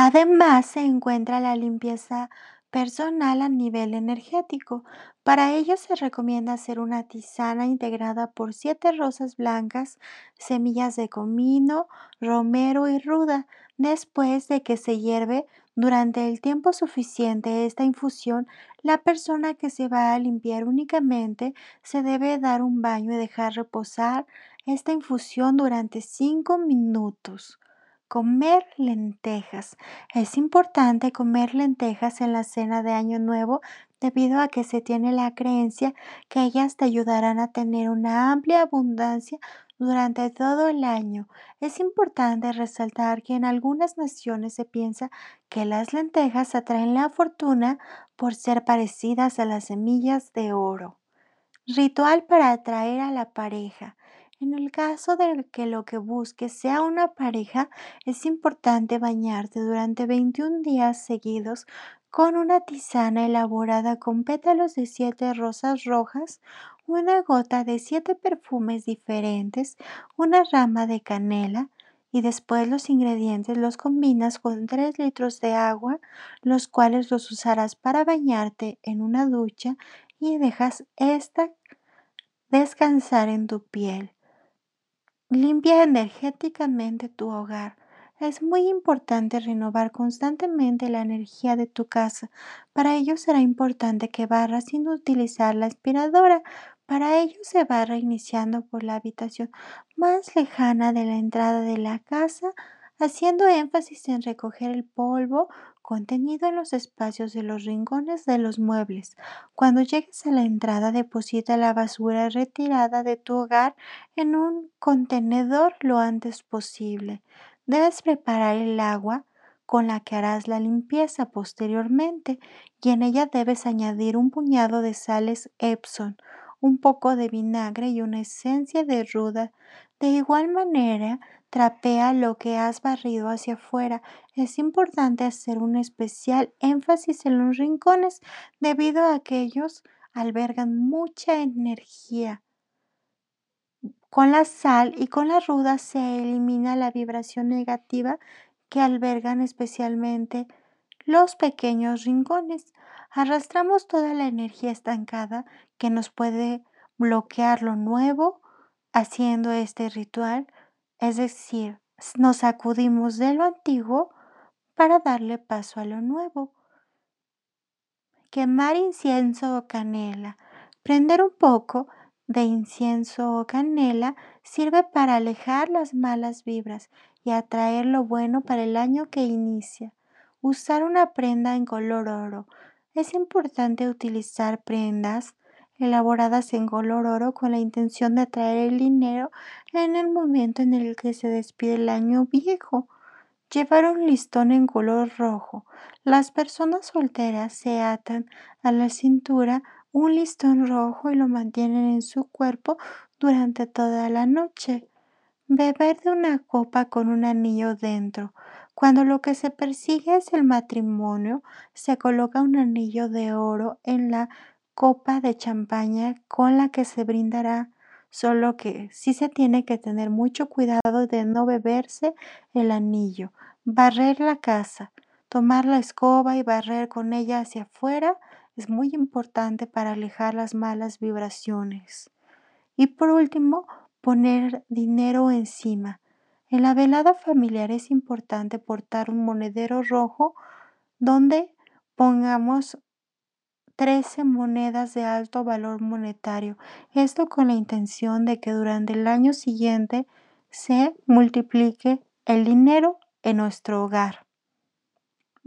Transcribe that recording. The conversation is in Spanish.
Además, se encuentra la limpieza personal a nivel energético. Para ello se recomienda hacer una tisana integrada por siete rosas blancas, semillas de comino, romero y ruda. Después de que se hierve durante el tiempo suficiente esta infusión, la persona que se va a limpiar únicamente se debe dar un baño y dejar reposar esta infusión durante 5 minutos. Comer lentejas. Es importante comer lentejas en la cena de Año Nuevo debido a que se tiene la creencia que ellas te ayudarán a tener una amplia abundancia durante todo el año. Es importante resaltar que en algunas naciones se piensa que las lentejas atraen la fortuna por ser parecidas a las semillas de oro. Ritual para atraer a la pareja. En el caso de que lo que busques sea una pareja, es importante bañarte durante 21 días seguidos con una tisana elaborada con pétalos de siete rosas rojas, una gota de siete perfumes diferentes, una rama de canela, y después los ingredientes los combinas con 3 litros de agua, los cuales los usarás para bañarte en una ducha y dejas esta descansar en tu piel. Limpia energéticamente tu hogar. Es muy importante renovar constantemente la energía de tu casa. Para ello será importante que barras sin utilizar la aspiradora. Para ello se barra iniciando por la habitación más lejana de la entrada de la casa, haciendo énfasis en recoger el polvo contenido en los espacios de los rincones de los muebles. Cuando llegues a la entrada, deposita la basura retirada de tu hogar en un contenedor lo antes posible. Debes preparar el agua con la que harás la limpieza posteriormente y en ella debes añadir un puñado de sales Epson, un poco de vinagre y una esencia de ruda. De igual manera, trapea lo que has barrido hacia afuera. Es importante hacer un especial énfasis en los rincones debido a que ellos albergan mucha energía. Con la sal y con la ruda se elimina la vibración negativa que albergan especialmente los pequeños rincones. Arrastramos toda la energía estancada que nos puede bloquear lo nuevo haciendo este ritual es decir, nos sacudimos de lo antiguo para darle paso a lo nuevo. Quemar incienso o canela. Prender un poco de incienso o canela sirve para alejar las malas vibras y atraer lo bueno para el año que inicia. Usar una prenda en color oro. Es importante utilizar prendas elaboradas en color oro con la intención de atraer el dinero en el momento en el que se despide el año viejo. Llevar un listón en color rojo. Las personas solteras se atan a la cintura un listón rojo y lo mantienen en su cuerpo durante toda la noche. Beber de una copa con un anillo dentro. Cuando lo que se persigue es el matrimonio, se coloca un anillo de oro en la copa de champaña con la que se brindará, solo que sí se tiene que tener mucho cuidado de no beberse el anillo. Barrer la casa, tomar la escoba y barrer con ella hacia afuera es muy importante para alejar las malas vibraciones. Y por último, poner dinero encima. En la velada familiar es importante portar un monedero rojo donde pongamos 13 monedas de alto valor monetario. Esto con la intención de que durante el año siguiente se multiplique el dinero en nuestro hogar.